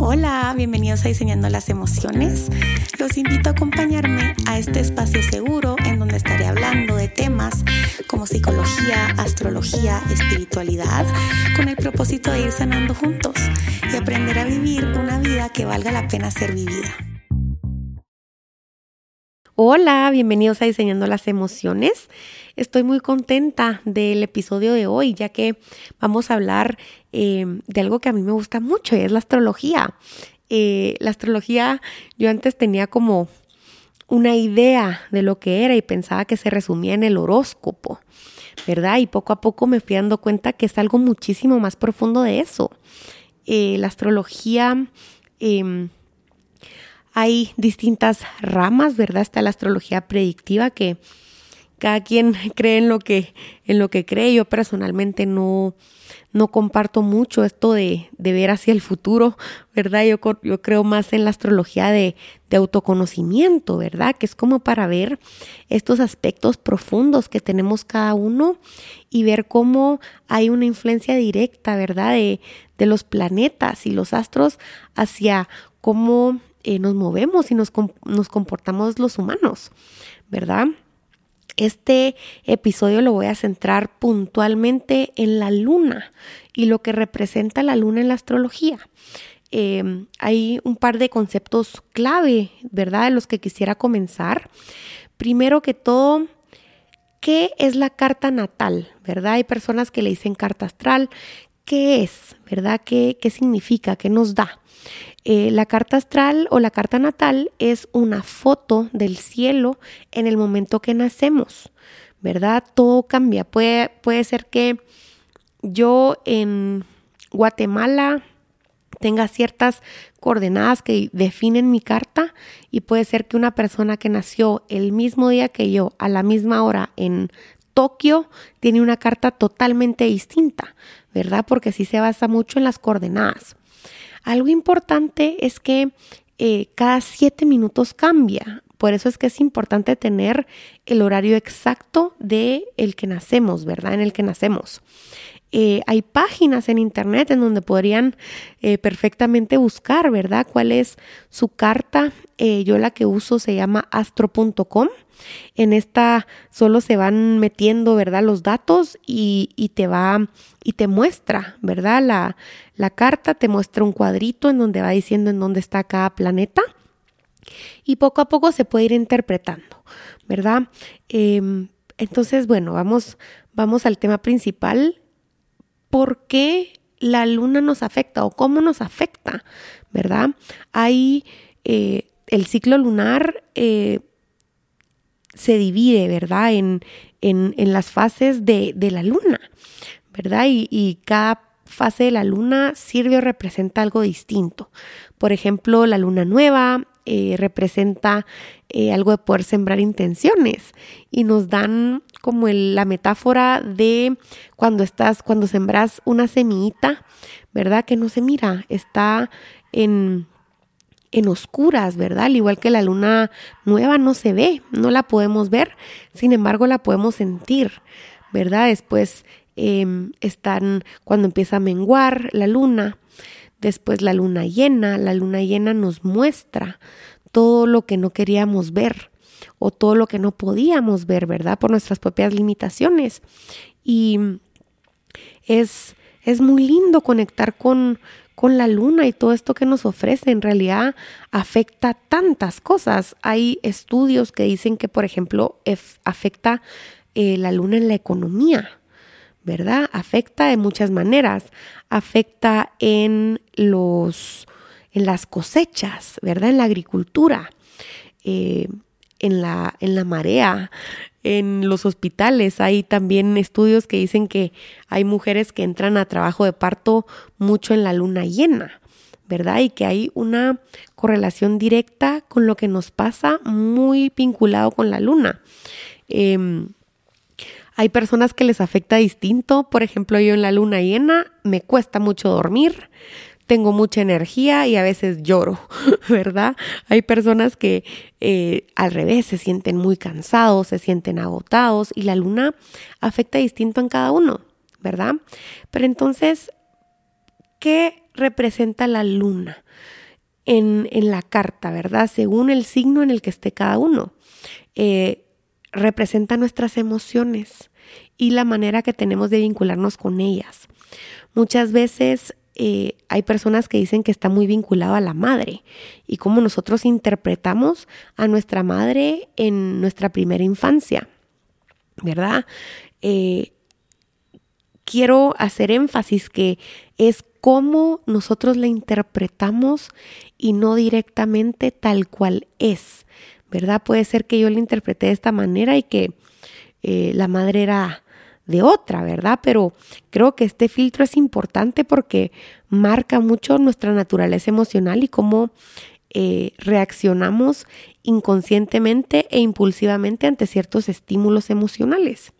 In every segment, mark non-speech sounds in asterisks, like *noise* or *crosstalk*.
Hola, bienvenidos a Diseñando las Emociones. Los invito a acompañarme a este espacio seguro en donde estaré hablando de temas como psicología, astrología, espiritualidad, con el propósito de ir sanando juntos y aprender a vivir una vida que valga la pena ser vivida. Hola, bienvenidos a Diseñando las Emociones. Estoy muy contenta del episodio de hoy, ya que vamos a hablar eh, de algo que a mí me gusta mucho y es la astrología. Eh, la astrología, yo antes tenía como una idea de lo que era y pensaba que se resumía en el horóscopo, ¿verdad? Y poco a poco me fui dando cuenta que es algo muchísimo más profundo de eso. Eh, la astrología em, hay distintas ramas, ¿verdad? Está la astrología predictiva que cada quien *laughs* cree en lo que, en lo que cree. Yo personalmente no, no comparto mucho esto de, de ver hacia el futuro, ¿verdad? Yo, yo creo más en la astrología de, de, autoconocimiento, ¿verdad? Que es como para ver estos aspectos profundos que tenemos cada uno y ver cómo hay una influencia directa, ¿verdad? De, de los planetas y los astros hacia cómo eh, nos movemos y nos, nos comportamos los humanos, ¿verdad? Este episodio lo voy a centrar puntualmente en la luna y lo que representa la luna en la astrología. Em, hay un par de conceptos clave, ¿verdad? De los que quisiera comenzar. Primero que todo, ¿qué es la carta natal? ¿Verdad? Hay personas que le dicen carta astral. ¿Qué es? ¿Verdad? ¿Qué, qué significa? ¿Qué nos da? Eh, la carta astral o la carta natal es una foto del cielo en el momento que nacemos, ¿verdad? Todo cambia. Puede, puede ser que yo en Guatemala tenga ciertas coordenadas que definen mi carta y puede ser que una persona que nació el mismo día que yo, a la misma hora en Tokio, tiene una carta totalmente distinta, ¿verdad? Porque sí se basa mucho en las coordenadas. Algo importante es que eh, cada siete minutos cambia. Por eso es que es importante tener el horario exacto de el que nacemos, ¿verdad? En el que nacemos. Eh, hay páginas en internet en donde podrían eh, perfectamente buscar, ¿verdad? ¿Cuál es su carta? yo la que uso se llama astro.com en esta solo se van metiendo, ¿verdad? Los datos y, y te va y te muestra, ¿verdad? La, la carta te muestra un cuadrito en donde va diciendo en dónde está cada planeta y poco a poco se puede ir interpretando, ¿verdad? Em, entonces, bueno, vamos, vamos al tema principal. ¿Por qué la luna nos afecta o cómo nos afecta, verdad? Hay eh, el ciclo lunar eh, se divide, ¿verdad? En, en, en las fases de, de, la luna, ¿verdad? Y, cada fase de la luna sirve o representa algo distinto. Por ejemplo, la luna nueva eh, representa algo de poder sembrar intenciones y nos dan como la metáfora de cuando estás, cuando sembras una semillita, ¿verdad? Que no se mira, está en en oscuras, ¿verdad? Al igual que la luna nueva no se ve, no la podemos ver, sin embargo la podemos sentir, ¿verdad? Después em, están cuando empieza a menguar la luna, después la luna llena, la luna llena nos muestra todo lo que no queríamos ver o todo lo que no podíamos ver, ¿verdad? Por nuestras propias limitaciones. Y es, es muy lindo conectar con, con la luna y todo esto que nos ofrece en realidad afecta tantas cosas. Hay estudios que dicen que, por ejemplo, afecta eh, la luna en la economía, ¿verdad? Afecta de muchas maneras. Afecta en los en las cosechas, ¿verdad? En la agricultura, eh, en, la, en la marea, en los hospitales. Hay también estudios que dicen que hay mujeres que entran a trabajo de parto mucho en la luna llena, ¿verdad? Y que hay una correlación directa con lo que nos pasa, muy vinculado con la luna. Em, hay personas que les afecta distinto, por ejemplo, yo en la luna llena me cuesta mucho dormir, tengo mucha energía y a veces lloro, *laughs* ¿verdad? Hay personas que eh, al revés se sienten muy cansados, se sienten agotados y la luna afecta distinto en cada uno, ¿verdad? Pero entonces, ¿qué representa la luna en, la carta, verdad? Según el signo en el que esté cada uno. Eh, representa nuestras emociones y la manera que tenemos de vincularnos con ellas. Muchas veces eh, hay personas que dicen que está muy vinculado a la madre y cómo nosotros interpretamos a nuestra madre en nuestra primera infancia, ¿verdad? Eh, quiero hacer énfasis que es cómo nosotros la interpretamos y no directamente tal cual es, ¿verdad? Puede ser que yo la interpreté de esta manera y que eh, la madre era de otra, ¿verdad? Pero creo que este filtro es importante porque marca mucho nuestra naturaleza emocional y cómo eh, reaccionamos inconscientemente e impulsivamente ante ciertos estímulos emocionales,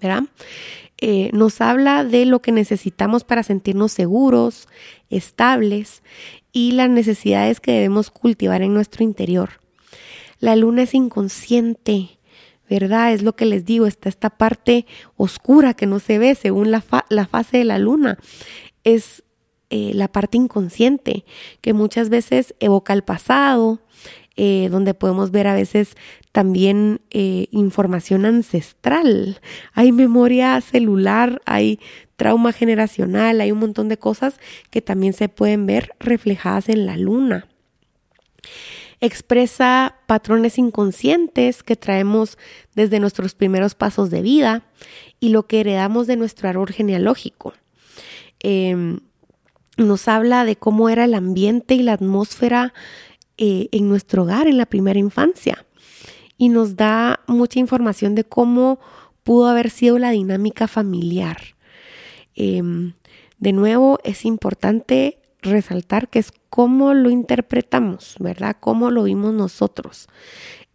¿verdad? Eh, nos habla de lo que necesitamos para sentirnos seguros, estables y las necesidades que debemos cultivar en nuestro interior. La luna es inconsciente, ¿verdad? Es lo que les digo, está esta parte oscura que no se ve según la, la fase de la luna. Es eh, la parte inconsciente que muchas veces evoca el pasado, eh, donde podemos ver a veces también eh, información ancestral. Hay memoria celular, hay trauma generacional, hay un montón de cosas que también se pueden ver reflejadas en la luna expresa patrones inconscientes que traemos desde nuestros primeros pasos de vida y lo que heredamos de nuestro árbol genealógico. Em, nos habla de cómo era el ambiente y la atmósfera eh, en nuestro hogar en la primera infancia y nos da mucha información de cómo pudo haber sido la dinámica familiar. Em, de nuevo, es importante resaltar que es cómo lo interpretamos, ¿verdad? Cómo lo vimos nosotros.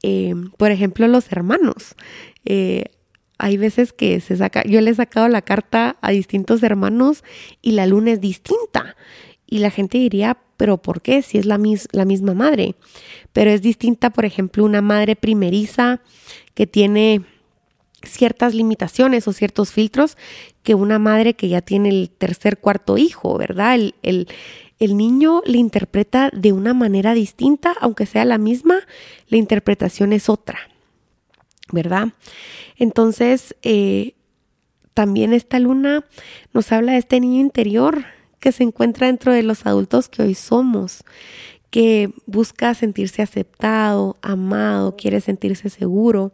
Eh, por ejemplo, los hermanos. Eh, hay veces que se saca, yo le he sacado la carta a distintos hermanos y la luna es distinta. Y la gente diría, pero ¿por qué? Si es la, la misma madre. Pero es distinta, por ejemplo, una madre primeriza que tiene ciertas limitaciones o ciertos filtros que una madre que ya tiene el tercer, cuarto hijo, ¿verdad? El, el, niño le interpreta de una manera distinta, aunque sea la misma, la interpretación es otra, ¿verdad? Entonces, eh, también esta luna nos habla de este niño interior que se encuentra dentro de los adultos que hoy somos, que busca sentirse aceptado, amado, quiere sentirse seguro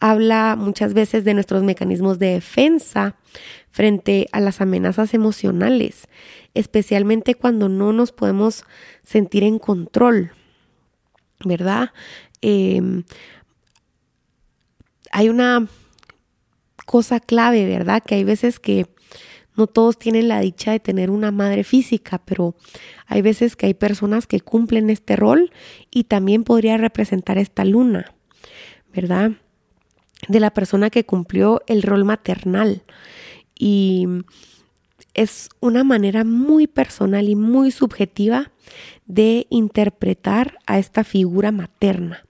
habla muchas veces de nuestros mecanismos de defensa frente a las amenazas emocionales, especialmente cuando no nos podemos sentir en control, ¿verdad? Em, hay una cosa clave, ¿verdad? Que hay veces que no todos tienen la dicha de tener una madre física, pero hay veces que hay personas que cumplen este rol y también podría representar esta luna, ¿verdad? De la persona que cumplió el rol maternal. Y es una manera muy personal y muy subjetiva de interpretar a esta figura materna,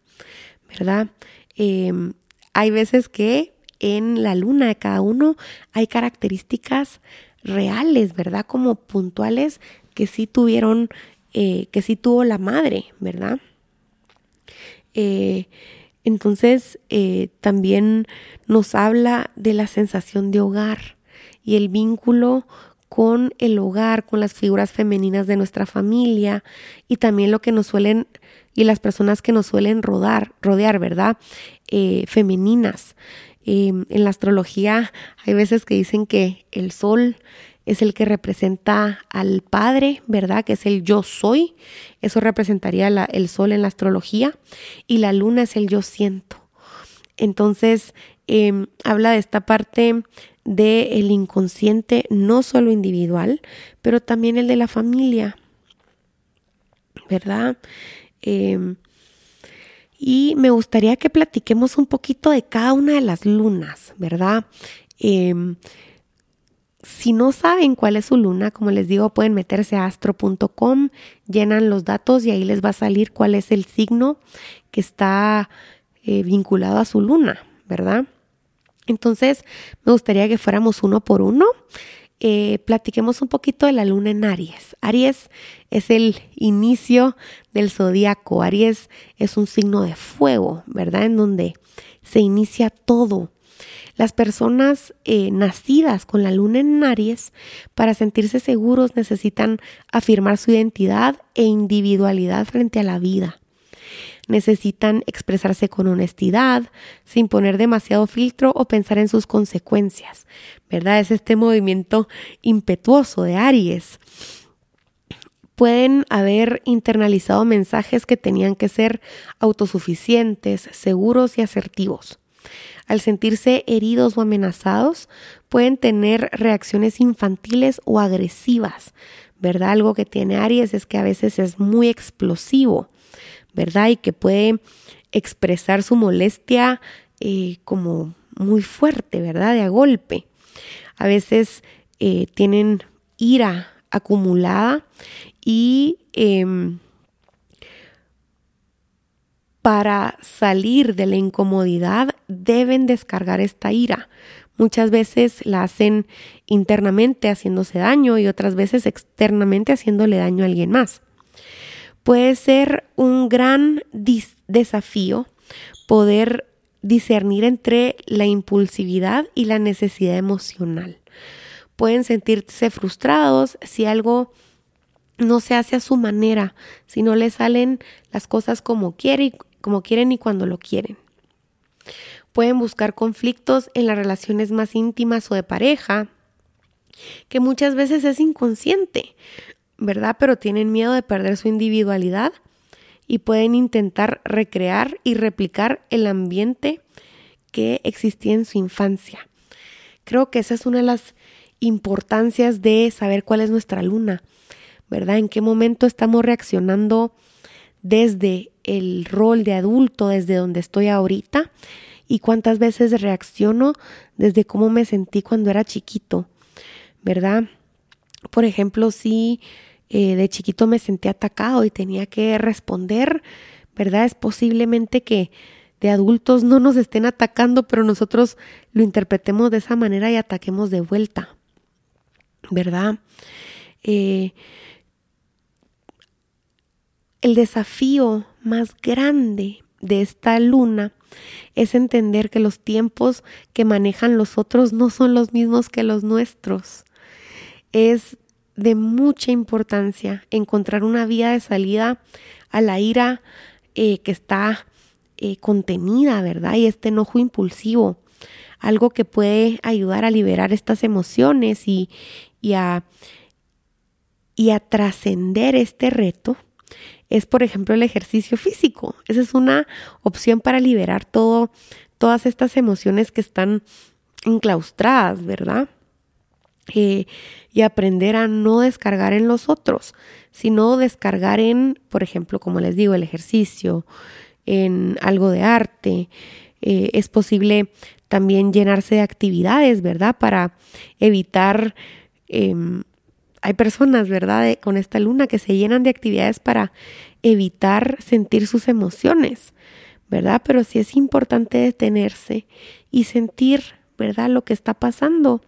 ¿verdad? Em, hay veces que en la luna de cada uno hay características reales, ¿verdad? Como puntuales que sí tuvieron, eh, que sí tuvo la madre, ¿verdad? Eh, entonces eh, también nos habla de la sensación de hogar y el vínculo con el hogar, con las figuras femeninas de nuestra familia y también lo que nos suelen y las personas que nos suelen rodar, rodear, ¿verdad? Eh, femeninas. Em, en la astrología hay veces que dicen que el sol es el que representa al Padre, ¿verdad? Que es el yo soy. Eso representaría el sol en la astrología. Y la luna es el yo siento. Entonces, em, habla de esta parte del inconsciente, no solo individual, pero también el de la familia, ¿verdad? Em, y me gustaría que platiquemos un poquito de cada una de las lunas, ¿verdad? Em, si no saben cuál es su luna, como les digo, pueden meterse a astro.com, llenan los datos y ahí les va a salir cuál es el signo que está eh, vinculado a su luna, ¿verdad? Entonces, me gustaría que fuéramos uno por uno eh, platiquemos un poquito de la luna en Aries. Aries es el inicio del zodiaco. Aries es un signo de fuego, ¿verdad? En donde se inicia todo. Las personas eh, nacidas con la luna en Aries, para sentirse seguros, necesitan afirmar su identidad e individualidad frente a la vida. Necesitan expresarse con honestidad, sin poner demasiado filtro o pensar en sus consecuencias. ¿Verdad? Es este movimiento impetuoso de Aries pueden haber internalizado mensajes que tenían que ser autosuficientes, seguros y asertivos. Al sentirse heridos o amenazados, pueden tener reacciones infantiles o agresivas, ¿verdad? Algo que tiene Aries es que a veces es muy explosivo, ¿verdad? Y que puede expresar su molestia eh, como muy fuerte, ¿verdad? De a golpe. A veces eh, tienen ira acumulada y em, para salir de la incomodidad deben descargar esta ira. Muchas veces la hacen internamente haciéndose daño y otras veces externamente haciéndole daño a alguien más. Puede ser un gran desafío poder discernir entre la impulsividad y la necesidad emocional. Pueden sentirse frustrados si algo no se hace a su manera, si no le salen las cosas como quieren como quieren y cuando lo quieren. Pueden buscar conflictos en las relaciones más íntimas o de pareja, que muchas veces es inconsciente, ¿verdad? Pero tienen miedo de perder su individualidad y pueden intentar recrear y replicar el ambiente que existía en su infancia. Creo que esa es una de las importancias de saber cuál es nuestra luna, ¿verdad? En qué momento estamos reaccionando desde el rol de adulto, desde donde estoy ahorita, y cuántas veces reacciono desde cómo me sentí cuando era chiquito, ¿verdad? Por ejemplo, si eh, de chiquito me sentí atacado y tenía que responder, ¿verdad? Es posiblemente que de adultos no nos estén atacando, pero nosotros lo interpretemos de esa manera y ataquemos de vuelta, ¿verdad? Eh, el desafío más grande de esta luna es entender que los tiempos que manejan los otros no son los mismos que los nuestros. Es de mucha importancia encontrar una vía de salida a la ira eh, que está eh, contenida, ¿verdad? Y este enojo impulsivo, algo que puede ayudar a liberar estas emociones y, y a, y a trascender este reto es, por ejemplo, el ejercicio físico. Esa es una opción para liberar todo, todas estas emociones que están enclaustradas, ¿verdad? Eh, y aprender a no descargar en los otros, sino descargar en, por ejemplo, como les digo, el ejercicio, en algo de arte. Eh, es posible también llenarse de actividades, ¿verdad? Para evitar em, hay personas, ¿verdad?, con esta luna que se llenan de actividades para evitar sentir sus emociones, ¿verdad? Pero sí es importante detenerse y sentir, ¿verdad?, lo que está pasando.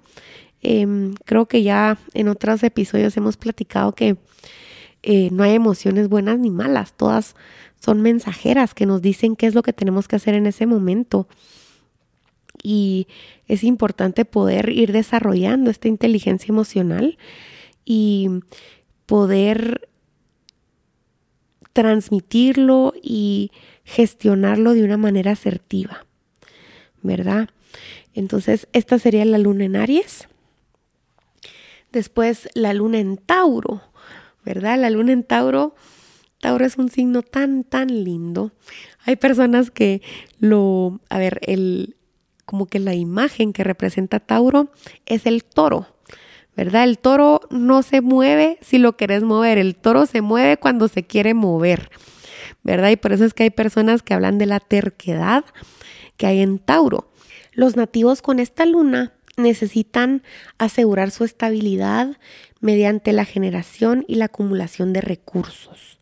Em, creo que ya en otros episodios hemos platicado que eh, no hay emociones buenas ni malas, todas son mensajeras que nos dicen qué es lo que tenemos que hacer en ese momento. Y es importante poder ir desarrollando esta inteligencia emocional y poder transmitirlo y gestionarlo de una manera asertiva, ¿verdad? Entonces, esta sería la luna en Aries. Después, la luna en Tauro, ¿verdad? La luna en Tauro, Tauro es un signo tan, tan lindo. Hay personas que lo, a ver, el, como que la imagen que representa Tauro es el toro. ¿Verdad? El toro no se mueve si lo quieres mover, el toro se mueve cuando se quiere mover, ¿verdad? Y por eso es que hay personas que hablan de la terquedad que hay en Tauro. Los nativos con esta luna necesitan asegurar su estabilidad mediante la generación y la acumulación de recursos.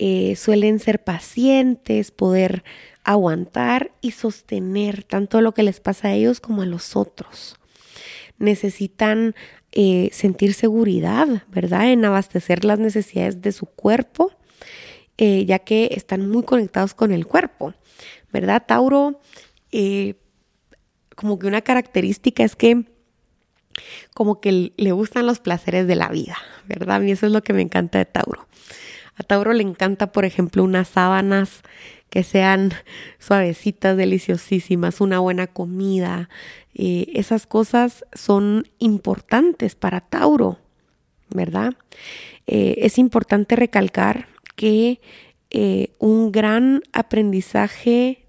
Eh, suelen ser pacientes, poder aguantar y sostener tanto lo que les pasa a ellos como a los otros necesitan eh, sentir seguridad, ¿verdad? En abastecer las necesidades de su cuerpo, eh, ya que están muy conectados con el cuerpo, ¿verdad? Tauro, eh, como que una característica es que como que le gustan los placeres de la vida, ¿verdad? A mí eso es lo que me encanta de Tauro. A Tauro le encanta, por ejemplo, unas sábanas que sean suavecitas, deliciosísimas, una buena comida. Eh, esas cosas son importantes para Tauro, ¿verdad? Eh, es importante recalcar que eh, un gran aprendizaje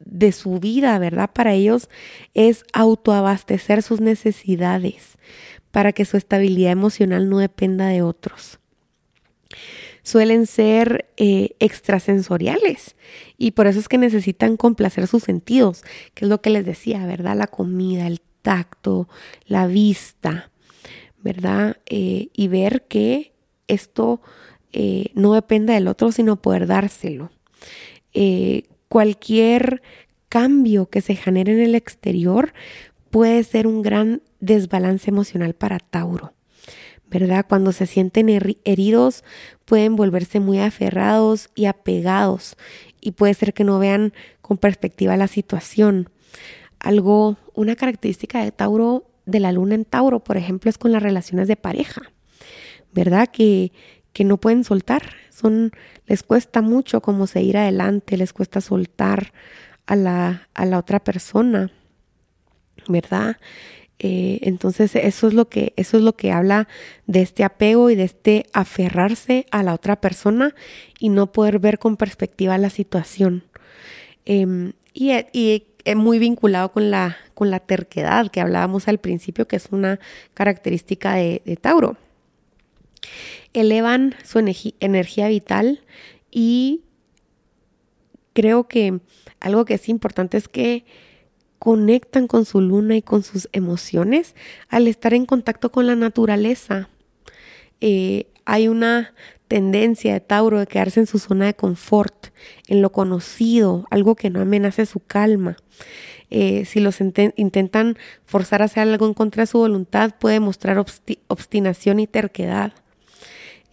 de su vida, ¿verdad? Para ellos es autoabastecer sus necesidades para que su estabilidad emocional no dependa de otros suelen ser eh, extrasensoriales y por eso es que necesitan complacer sus sentidos, que es lo que les decía, ¿verdad? La comida, el tacto, la vista, ¿verdad? Eh, y ver que esto eh, no dependa del otro, sino poder dárselo. cualquier cambio que se genere en el exterior puede ser un gran desbalance emocional para Tauro. ¿verdad? Cuando se sienten heridos pueden volverse muy aferrados y apegados y puede ser que no vean con perspectiva la situación. Algo, una característica de Tauro, de la luna en Tauro, por ejemplo, es con las relaciones de pareja, ¿verdad? Que, que no pueden soltar, son, les cuesta mucho como seguir adelante, les cuesta soltar a la, a la otra persona, ¿verdad? Eh, entonces eso es lo que eso es lo que habla de este apego y de este aferrarse a la otra persona y no poder ver con perspectiva la situación. Em, y, y muy vinculado con la con la terquedad que hablábamos al principio que es una característica de Tauro. Elevan su energía vital y creo que algo que es importante es que conectan con su luna y con sus emociones al estar en contacto con la naturaleza. Eh, hay una tendencia de Tauro de quedarse en su zona de confort, en lo conocido, algo que no amenace su calma. Eh, si los intentan forzar a hacer algo en contra de su voluntad, puede mostrar obstinación y terquedad.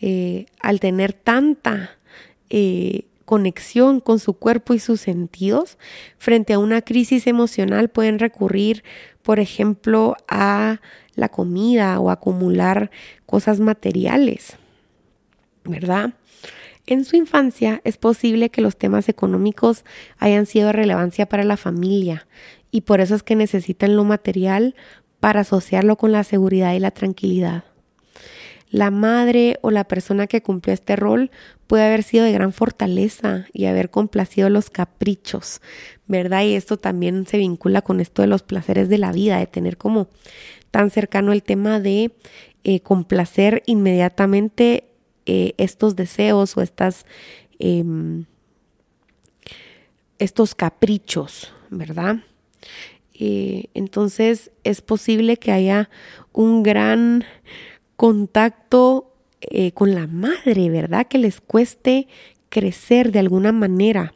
Eh, al tener tanta conexión con su cuerpo y sus sentidos, frente a una crisis emocional pueden recurrir, por ejemplo, a la comida o acumular cosas materiales, ¿verdad? En su infancia es posible que los temas económicos hayan sido de relevancia para la familia y por eso es que necesitan lo material para asociarlo con la seguridad y la tranquilidad la madre o la persona que cumplió este rol puede haber sido de gran fortaleza y haber complacido los caprichos, ¿verdad? Y esto también se vincula con esto de los placeres de la vida, de tener como tan cercano el tema de eh, complacer inmediatamente eh, estos deseos o estas, em, estos caprichos, ¿verdad? Eh, entonces es posible que haya un gran contacto eh, con la madre, ¿verdad? Que les cueste crecer de alguna manera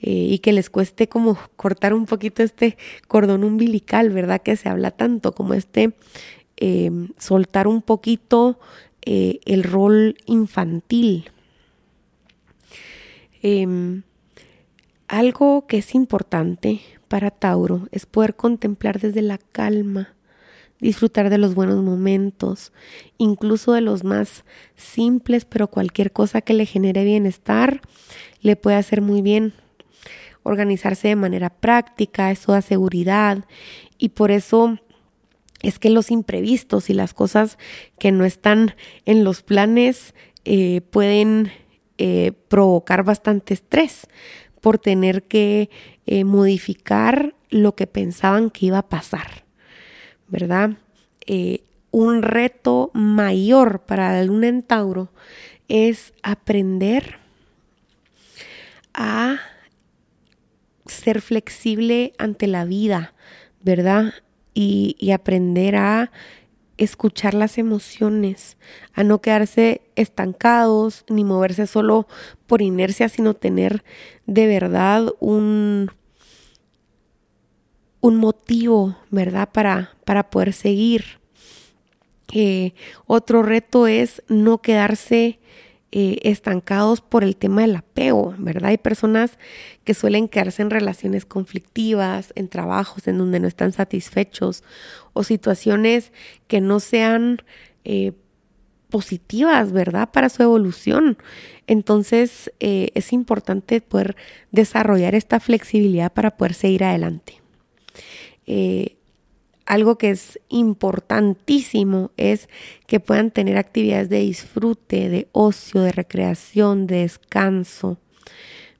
eh, y que les cueste como cortar un poquito este cordón umbilical, ¿verdad? Que se habla tanto como este em, soltar un poquito eh, el rol infantil. Em, algo que es importante para Tauro es poder contemplar desde la calma disfrutar de los buenos momentos, incluso de los más simples, pero cualquier cosa que le genere bienestar le puede hacer muy bien. Organizarse de manera práctica, eso da seguridad y por eso es que los imprevistos y las cosas que no están en los planes eh, pueden eh, provocar bastante estrés por tener que eh, modificar lo que pensaban que iba a pasar. ¿Verdad? Eh, un reto mayor para la luna en Tauro es aprender a ser flexible ante la vida, ¿verdad? Y, y, aprender a escuchar las emociones, a no quedarse estancados ni moverse solo por inercia, sino tener de verdad un, un motivo, ¿verdad? Para, para poder seguir. Eh, otro reto es no quedarse eh, estancados por el tema del apego, ¿verdad? Hay personas que suelen quedarse en relaciones conflictivas, en trabajos en donde no están satisfechos o situaciones que no sean eh, positivas, ¿verdad? Para su evolución. Entonces es importante poder desarrollar esta flexibilidad para poder seguir adelante algo que es importantísimo es que puedan tener actividades de disfrute, de ocio, de recreación, de descanso,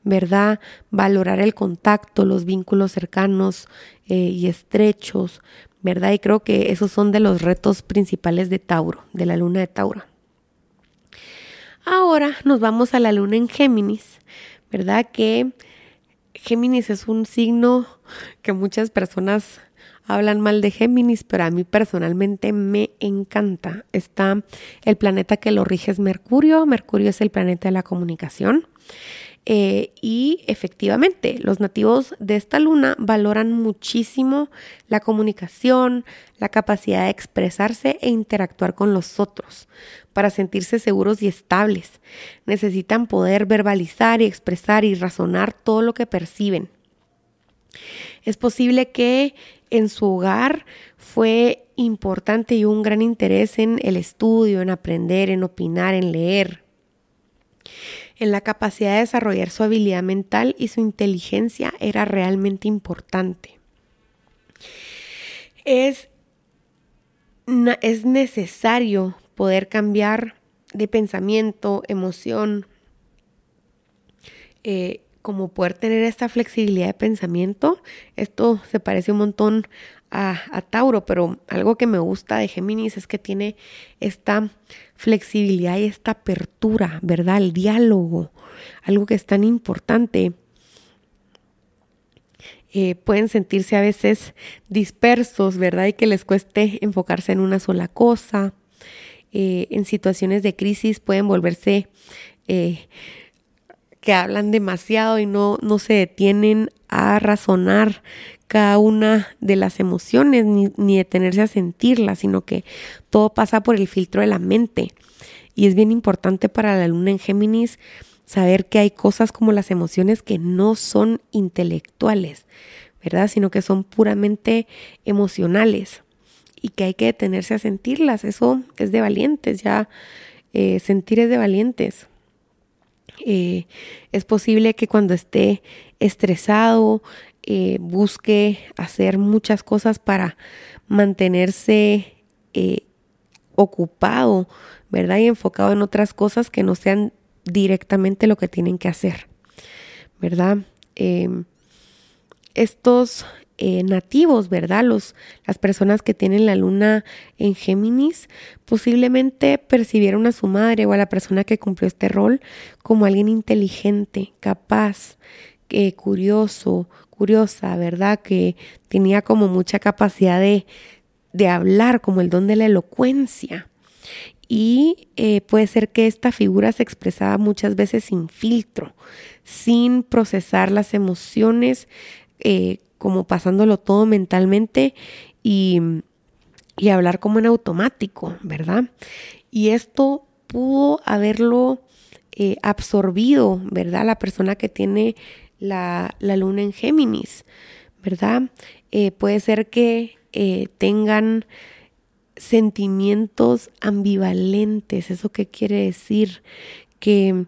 ¿verdad? Valorar el contacto, los vínculos cercanos eh, y estrechos, ¿verdad? Y creo que esos son de los retos principales de Tauro, de la luna de Tauro. Ahora nos vamos a la luna en Géminis, ¿verdad? Que Géminis es un signo que muchas personas hablan mal de Géminis, pero a mí personalmente me encanta. Está el planeta que lo rige es Mercurio. Mercurio es el planeta de la comunicación. Eh, y efectivamente, los nativos de esta luna valoran muchísimo la comunicación, la capacidad de expresarse e interactuar con los otros para sentirse seguros y estables. Necesitan poder verbalizar y expresar y razonar todo lo que perciben. Es posible que en su hogar fue importante y un gran interés en el estudio, en aprender, en opinar, en leer, en la capacidad de desarrollar su habilidad mental y su inteligencia era realmente importante. Es, es necesario poder cambiar de pensamiento, emoción, eh, como poder tener esta flexibilidad de pensamiento. Esto se parece un montón a, Tauro, pero algo que me gusta de Géminis es que tiene esta flexibilidad y esta apertura, ¿verdad? El diálogo, algo que es tan importante. Eh, pueden sentirse a veces dispersos, ¿verdad? Y que les cueste enfocarse en una sola cosa. Eh, en situaciones de crisis pueden volverse eh, que hablan demasiado y no, no se detienen a razonar cada una de las emociones ni, ni detenerse a sentirlas, sino que todo pasa por el filtro de la mente. Y es bien importante para la luna en Géminis saber que hay cosas como las emociones que no son intelectuales, ¿verdad? Sino que son puramente emocionales y que hay que detenerse a sentirlas. Eso es de valientes, ya eh, sentir es de valientes. Eh, es posible que cuando esté estresado eh, busque hacer muchas cosas para mantenerse eh, ocupado, ¿verdad? Y enfocado en otras cosas que no sean directamente lo que tienen que hacer, ¿verdad? Em, estos eh, nativos, ¿verdad? Los, las personas que tienen la luna en Géminis posiblemente percibieron a su madre o a la persona que cumplió este rol como alguien inteligente, capaz, curioso, curiosa, ¿verdad? Que tenía como mucha capacidad de, de hablar, como el don de la elocuencia. Y eh, puede ser que esta figura se expresaba muchas veces sin filtro, sin procesar las emociones eh, como pasándolo todo mentalmente y, hablar como en automático, ¿verdad? Y esto pudo haberlo eh, absorbido, ¿verdad? La persona que tiene la, luna en Géminis, ¿verdad? Eh, puede ser que eh, tengan sentimientos ambivalentes, ¿eso qué quiere decir? Que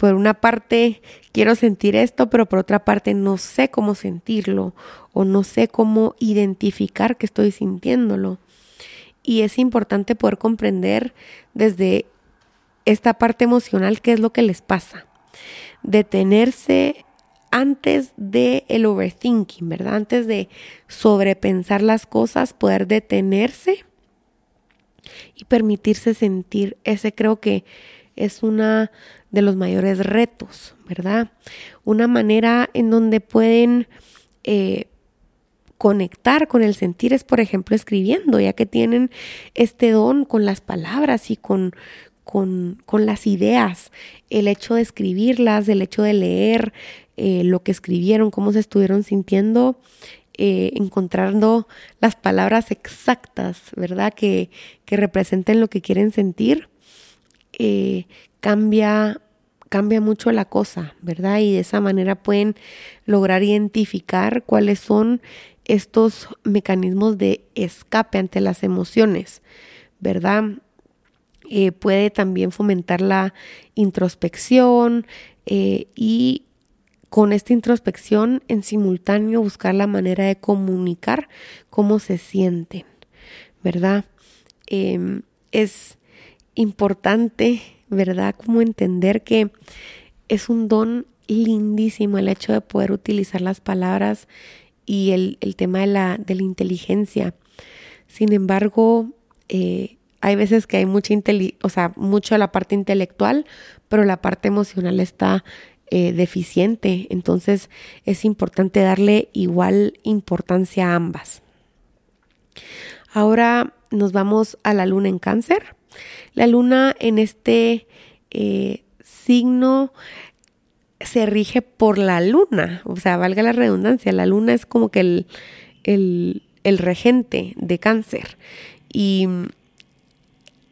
por una parte quiero sentir esto, pero por otra parte no sé cómo sentirlo o no sé cómo identificar que estoy sintiéndolo. Y es importante poder comprender desde esta parte emocional qué es lo que les pasa. Detenerse antes de el overthinking, ¿verdad? Antes de sobrepensar las cosas, poder detenerse y permitirse sentir. Ese creo que es una de los mayores retos, ¿verdad? Una manera en donde pueden eh, conectar con el sentir es, por ejemplo, escribiendo, ya que tienen este don con las palabras y con, con, las ideas. El hecho de escribirlas, el hecho de leer eh, lo que escribieron, cómo se estuvieron sintiendo, eh, encontrando las palabras exactas, ¿verdad? Que, que representen lo que quieren sentir, eh, cambia, cambia mucho la cosa, ¿verdad? Y de esa manera pueden lograr identificar cuáles son estos mecanismos de escape ante las emociones, ¿verdad? Eh, puede también fomentar la introspección eh, y con esta introspección en simultáneo buscar la manera de comunicar cómo se sienten, ¿verdad? Em, es importante, ¿verdad? Como entender que es un don lindísimo el hecho de poder utilizar las palabras y el, tema de la, de la, inteligencia. Sin embargo, eh, hay veces que hay mucha o sea, mucho la parte intelectual, pero la parte emocional está eh, deficiente. Entonces es importante darle igual importancia a ambas. Ahora nos vamos a la luna en cáncer. La luna en este eh, signo se rige por la luna, o sea, valga la redundancia, la luna es como que el, el, el regente de cáncer. Y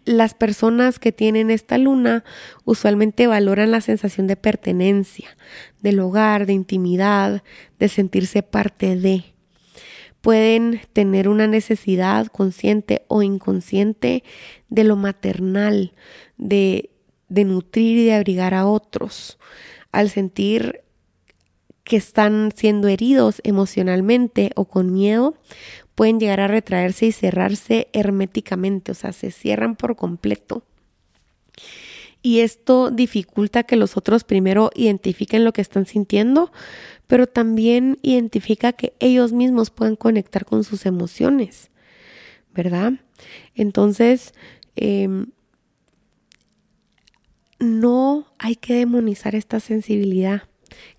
las personas que tienen esta luna usualmente valoran la sensación de pertenencia, del hogar, de intimidad, de sentirse parte de. Pueden tener una necesidad consciente o inconsciente de lo maternal, de, de nutrir y de abrigar a otros. Al sentir que están siendo heridos emocionalmente o con miedo, pueden llegar a retraerse y cerrarse herméticamente, o sea, se cierran por completo. Y esto dificulta que los otros primero identifiquen lo que están sintiendo, pero también identifica que ellos mismos pueden conectar con sus emociones, ¿verdad? Entonces, em, no hay que demonizar esta sensibilidad.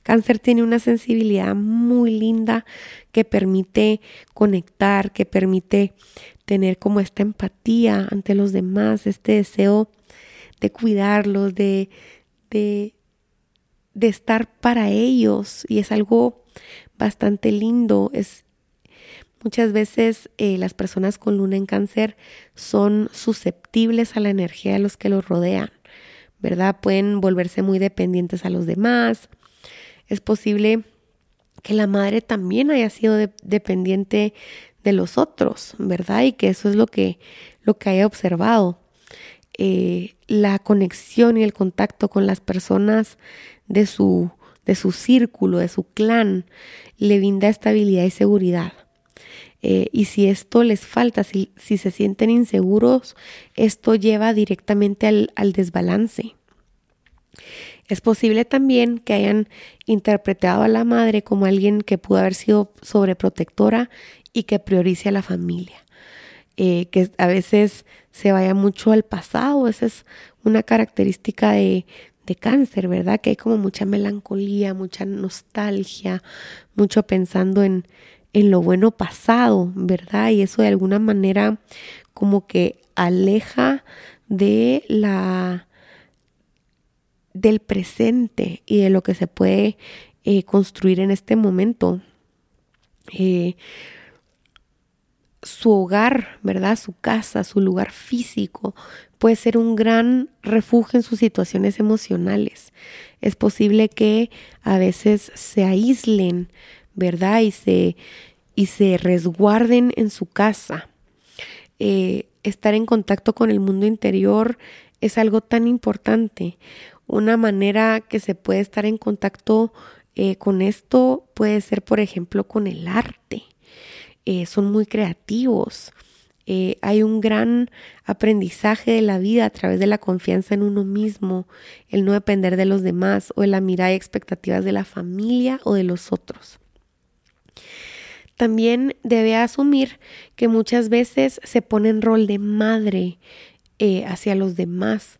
Cáncer tiene una sensibilidad muy linda que permite conectar, que permite tener como esta empatía ante los demás, este deseo de cuidarlos, de, de, de estar para ellos. Y es algo bastante lindo. Es, muchas veces eh, las personas con luna en cáncer son susceptibles a la energía de los que los rodean, ¿verdad? Pueden volverse muy dependientes a los demás, es posible que la madre también haya sido dependiente de los otros, ¿verdad? Y que eso es lo que, lo que haya observado. Eh, la conexión y el contacto con las personas de su, de su círculo, de su clan, le brinda estabilidad y seguridad. Eh, y si esto les falta, si, si, se sienten inseguros, esto lleva directamente al, al desbalance. Es posible también que hayan interpretado a la madre como alguien que pudo haber sido sobreprotectora y que priorice a la familia. Eh, que a veces se vaya mucho al pasado, esa es una característica de, de cáncer, ¿verdad? Que hay como mucha melancolía, mucha nostalgia, mucho pensando en, en lo bueno pasado, ¿verdad? Y eso de alguna manera como que aleja de la del presente y de lo que se puede eh, construir en este momento. Eh, su hogar, ¿verdad? Su casa, su lugar físico puede ser un gran refugio en sus situaciones emocionales. Es posible que a veces se aíslen, ¿verdad? Y se, y se resguarden en su casa. Eh, estar en contacto con el mundo interior es algo tan importante. Una manera que se puede estar en contacto eh, con esto puede ser, por ejemplo, con el arte. Eh, son muy creativos. Hay un gran aprendizaje de la vida a través de la confianza en uno mismo, el no depender de los demás o de la mirada y expectativas de la familia o de los otros. También debe asumir que muchas veces se pone en rol de madre hacia los demás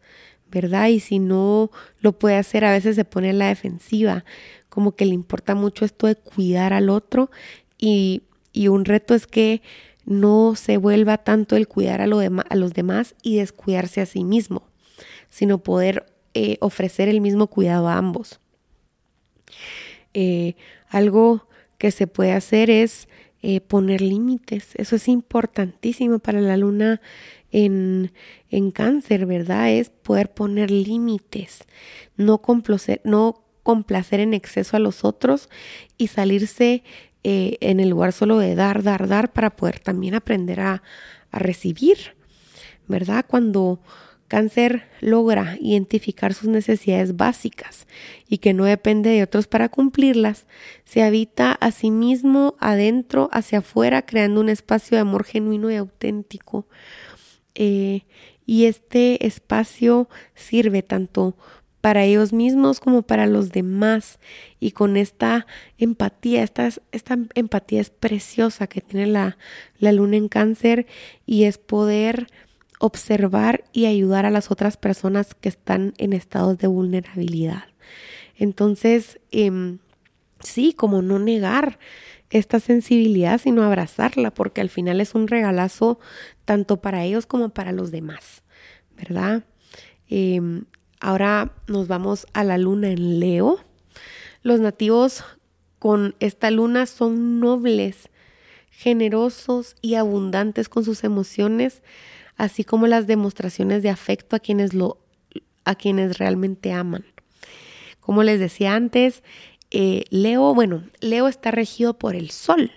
¿verdad? Y si no lo puede hacer, a veces se pone en la defensiva, como que le importa mucho esto de cuidar al otro y, un reto es que no se vuelva tanto el cuidar a, lo a los demás y descuidarse a sí mismo, sino poder eh, ofrecer el mismo cuidado a ambos. Eh, algo que se puede hacer es eh, poner límites. Eso es importantísimo para la luna en, en cáncer, ¿verdad? Es poder poner límites, no complacer, no complacer en exceso a los otros y salirse eh, en el lugar solo de dar, dar, dar para poder también aprender a, a recibir, ¿verdad? Cuando Cáncer logra identificar sus necesidades básicas y que no depende de otros para cumplirlas, se habita a sí mismo adentro, hacia afuera, creando un espacio de amor genuino y auténtico. Eh, y este espacio sirve tanto para ellos mismos como para los demás. Y con esta empatía, esta, esta empatía es preciosa que tiene la, la luna en cáncer y es poder observar y ayudar a las otras personas que están en estados de vulnerabilidad. Entonces, em, sí, como no negar esta sensibilidad, sino abrazarla, porque al final es un regalazo tanto para ellos como para los demás, ¿verdad? Em, ahora nos vamos a la luna en Leo. Los nativos con esta luna son nobles, generosos y abundantes con sus emociones, así como las demostraciones de afecto a quienes lo a quienes realmente aman. Como les decía antes, eh, Leo, bueno, Leo está regido por el sol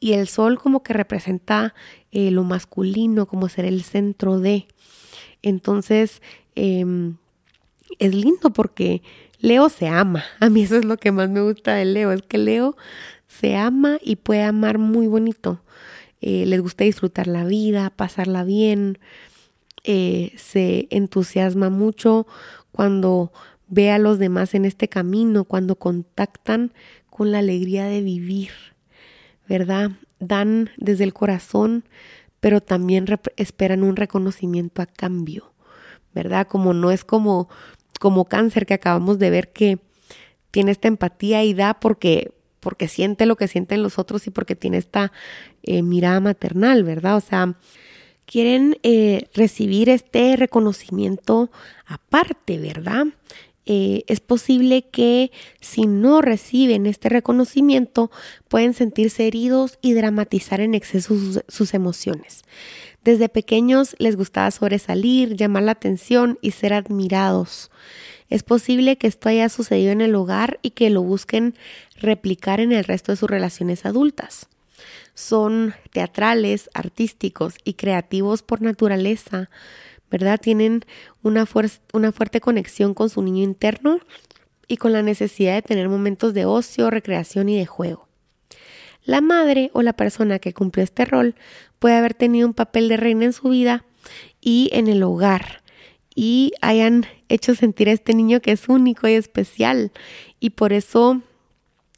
y el sol como que representa eh, lo masculino, como ser el centro de. Entonces, em, es lindo porque Leo se ama. A mí eso es lo que más me gusta de Leo, es que Leo se ama y puede amar muy bonito. Eh, les gusta disfrutar la vida, pasarla bien, eh, se entusiasma mucho cuando ve a los demás en este camino, cuando contactan con la alegría de vivir, ¿verdad? Dan desde el corazón, pero también esperan un reconocimiento a cambio, ¿verdad? Como no es como, como cáncer que acabamos de ver que tiene esta empatía y da porque porque siente lo que sienten los otros y porque tiene esta eh, mirada maternal, ¿verdad? O sea, quieren eh, recibir este reconocimiento aparte, ¿verdad? Eh, es posible que si no reciben este reconocimiento pueden sentirse heridos y dramatizar en exceso sus, emociones. Desde pequeños les gustaba sobresalir, llamar la atención y ser admirados. Es posible que esto haya sucedido en el hogar y que lo busquen replicar en el resto de sus relaciones adultas. Son teatrales, artísticos y creativos por naturaleza, ¿verdad? Tienen una, fuerte conexión con su niño interno y con la necesidad de tener momentos de ocio, recreación y de juego. La madre o la persona que cumplió este rol puede haber tenido un papel de reina en su vida y en el hogar y hayan hecho sentir a este niño que es único y especial. Y por eso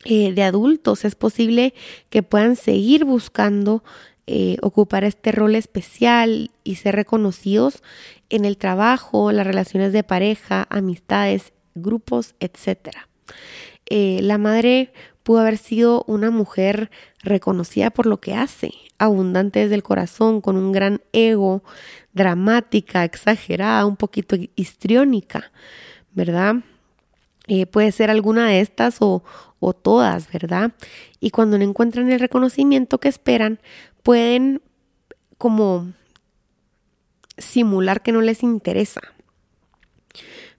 eh, de adultos es posible que puedan seguir buscando eh, ocupar este rol especial y ser reconocidos en el trabajo, las relaciones de pareja, amistades, grupos, etc. Eh, la madre pudo haber sido una mujer reconocida por lo que hace, abundante desde el corazón, con un gran ego, dramática, exagerada, un poquito histriónica, ¿verdad? Eh, puede ser alguna de estas o, o todas, ¿verdad? Y cuando no encuentran el reconocimiento que esperan, pueden como simular que no les interesa,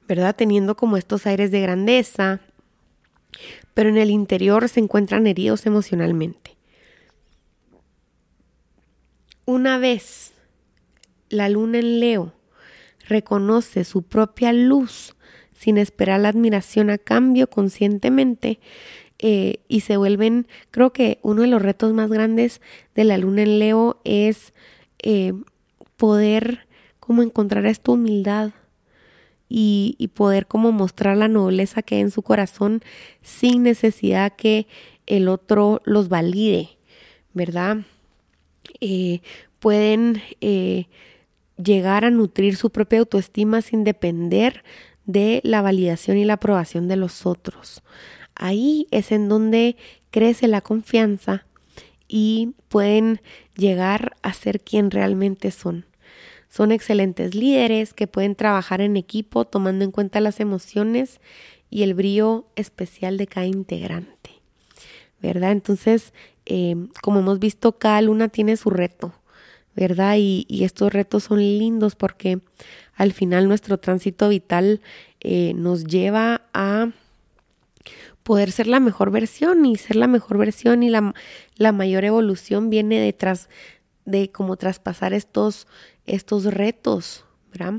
¿verdad? Teniendo como estos aires de grandeza, pero en el interior se encuentran heridos emocionalmente. Una vez la luna en Leo reconoce su propia luz sin esperar la admiración a cambio conscientemente eh, y se vuelven, creo que uno de los retos más grandes de la luna en Leo es eh, poder como encontrar esta humildad y, poder como mostrar la nobleza que hay en su corazón sin necesidad que el otro los valide, ¿verdad? Eh, pueden llegar a nutrir su propia autoestima sin depender de la validación y la aprobación de los otros. Ahí es en donde crece la confianza y pueden llegar a ser quien realmente son. Son excelentes líderes que pueden trabajar en equipo tomando en cuenta las emociones y el brillo especial de cada integrante. ¿Verdad? Entonces, eh, como hemos visto, cada luna tiene su reto, ¿verdad? Y, estos retos son lindos porque al final nuestro tránsito vital eh, nos lleva a poder ser la mejor versión y ser la mejor versión y la, la mayor evolución viene detrás de cómo traspasar estos, estos retos, ¿verdad?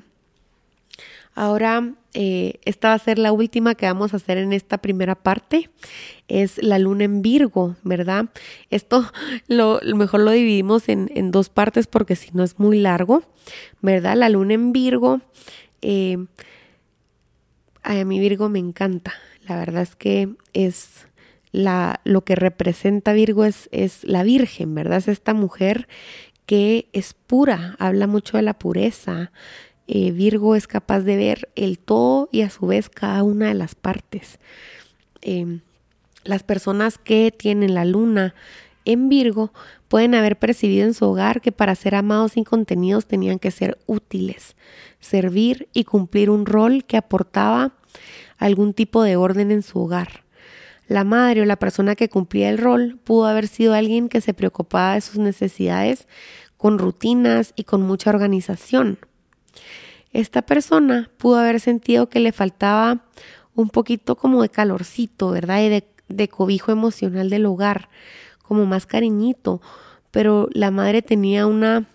Ahora, eh, esta va a ser la última que vamos a hacer en esta primera parte. Es la luna en Virgo, ¿verdad? Esto *laughs* lo, mejor lo dividimos en, dos partes porque si no es muy largo, ¿verdad? La luna en Virgo, eh, a mí Virgo me encanta. La verdad es que es la, lo que representa Virgo es, es la Virgen, ¿verdad? Es esta mujer que es pura, habla mucho de la pureza, eh, Virgo es capaz de ver el todo y a su vez cada una de las partes. Em, las personas que tienen la luna en Virgo pueden haber percibido en su hogar que para ser amados sin contenidos tenían que ser útiles, servir y cumplir un rol que aportaba algún tipo de orden en su hogar. La madre o la persona que cumplía el rol pudo haber sido alguien que se preocupaba de sus necesidades con rutinas y con mucha organización esta persona pudo haber sentido que le faltaba un poquito como de calorcito, ¿verdad? Y de, cobijo emocional del hogar, como más cariñito, pero la madre tenía una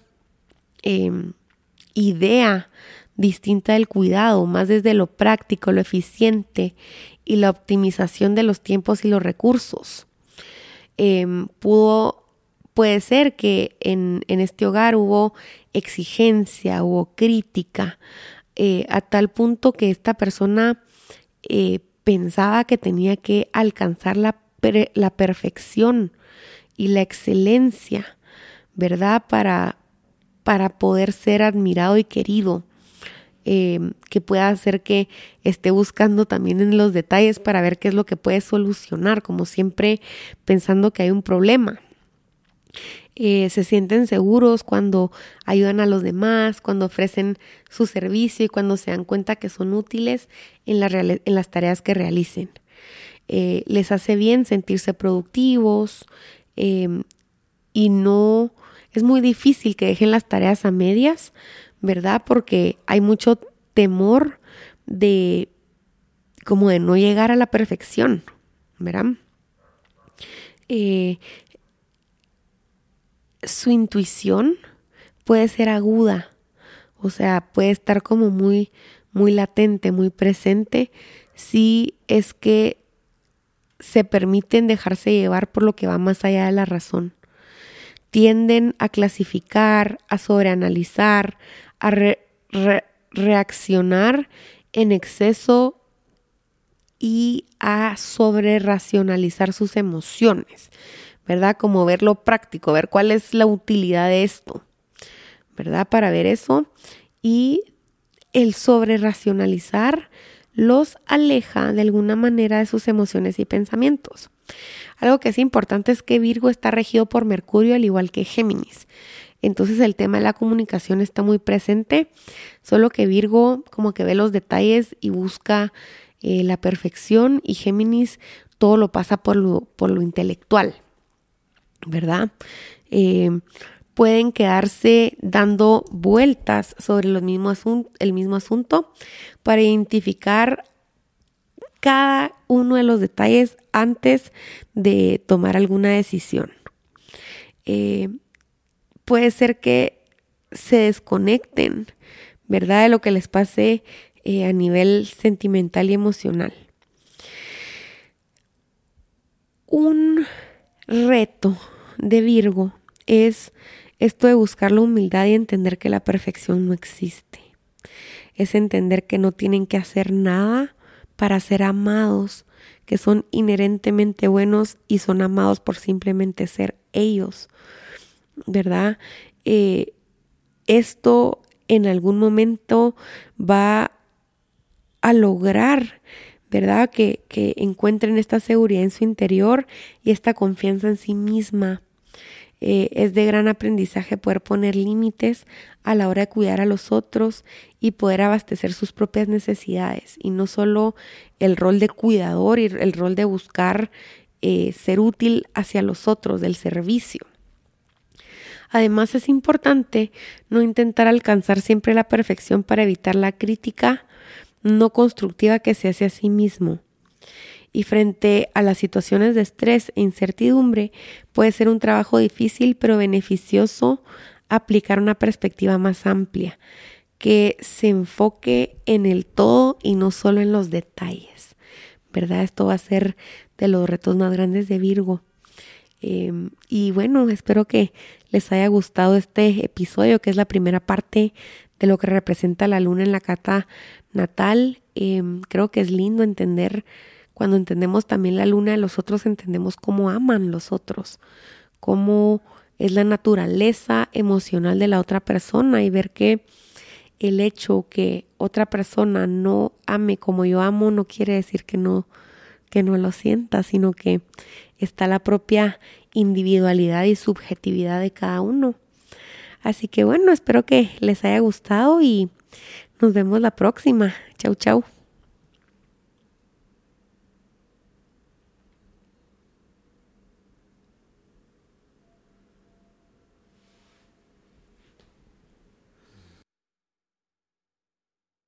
em, idea distinta del cuidado, más desde lo práctico, lo eficiente y la optimización de los tiempos y los recursos. Em, pudo Puede ser que en, este hogar hubo exigencia, hubo crítica, eh, a tal punto que esta persona eh, pensaba que tenía que alcanzar la, la, perfección y la excelencia, ¿verdad? Para, para poder ser admirado y querido. Eh, que pueda hacer que esté buscando también en los detalles para ver qué es lo que puede solucionar, como siempre pensando que hay un problema. Eh, se sienten seguros cuando ayudan a los demás, cuando ofrecen su servicio y cuando se dan cuenta que son útiles en, en las tareas que realicen. Eh, les hace bien sentirse productivos em, y no es muy difícil que dejen las tareas a medias, ¿verdad? Porque hay mucho temor de como de no llegar a la perfección, ¿verdad? Eh, su intuición puede ser aguda, o sea, puede estar como muy, muy latente, muy presente, si es que se permiten dejarse llevar por lo que va más allá de la razón. Tienden a clasificar, a sobreanalizar, a reaccionar en exceso y a sobre racionalizar sus emociones. ¿Verdad? Como ver lo práctico, ver cuál es la utilidad de esto, ¿verdad? Para ver eso. Y el sobre racionalizar los aleja de alguna manera de sus emociones y pensamientos. Algo que es importante es que Virgo está regido por Mercurio al igual que Géminis. Entonces el tema de la comunicación está muy presente, solo que Virgo como que ve los detalles y busca eh, la perfección y Géminis todo lo pasa por lo, por lo intelectual. ¿Verdad? Eh, pueden quedarse dando vueltas sobre el mismo asunto para identificar cada uno de los detalles antes de tomar alguna decisión. Eh, puede ser que se desconecten, ¿verdad? De lo que les pase eh, a nivel sentimental y emocional. Un reto de Virgo es esto de buscar la humildad y entender que la perfección no existe. Es entender que no tienen que hacer nada para ser amados, que son inherentemente buenos y son amados por simplemente ser ellos, ¿verdad? Eh, esto en algún momento va a lograr ¿verdad? Que, que encuentren esta seguridad en su interior y esta confianza en sí misma. Eh, es de gran aprendizaje poder poner límites a la hora de cuidar a los otros y poder abastecer sus propias necesidades y no solo el rol de cuidador y el rol de buscar eh, ser útil hacia los otros, del servicio. Además es importante no intentar alcanzar siempre la perfección para evitar la crítica no constructiva que se hace a sí mismo. Y frente a las situaciones de estrés e incertidumbre, puede ser un trabajo difícil pero beneficioso aplicar una perspectiva más amplia, que se enfoque en el todo y no solo en los detalles. ¿Verdad? Esto va a ser de los retos más grandes de Virgo. Em, y bueno, espero que les haya gustado este episodio, que es la primera parte de lo que representa la luna en la carta natal. Em, creo que es lindo entender, cuando entendemos también la luna, los otros entendemos cómo aman los otros, cómo es la naturaleza emocional de la otra persona y ver que el hecho que otra persona no ame como yo amo no quiere decir que no que no lo sienta, sino que está la propia individualidad y subjetividad de cada uno. Así que bueno, espero que les haya gustado y nos vemos la próxima. Chau, chau.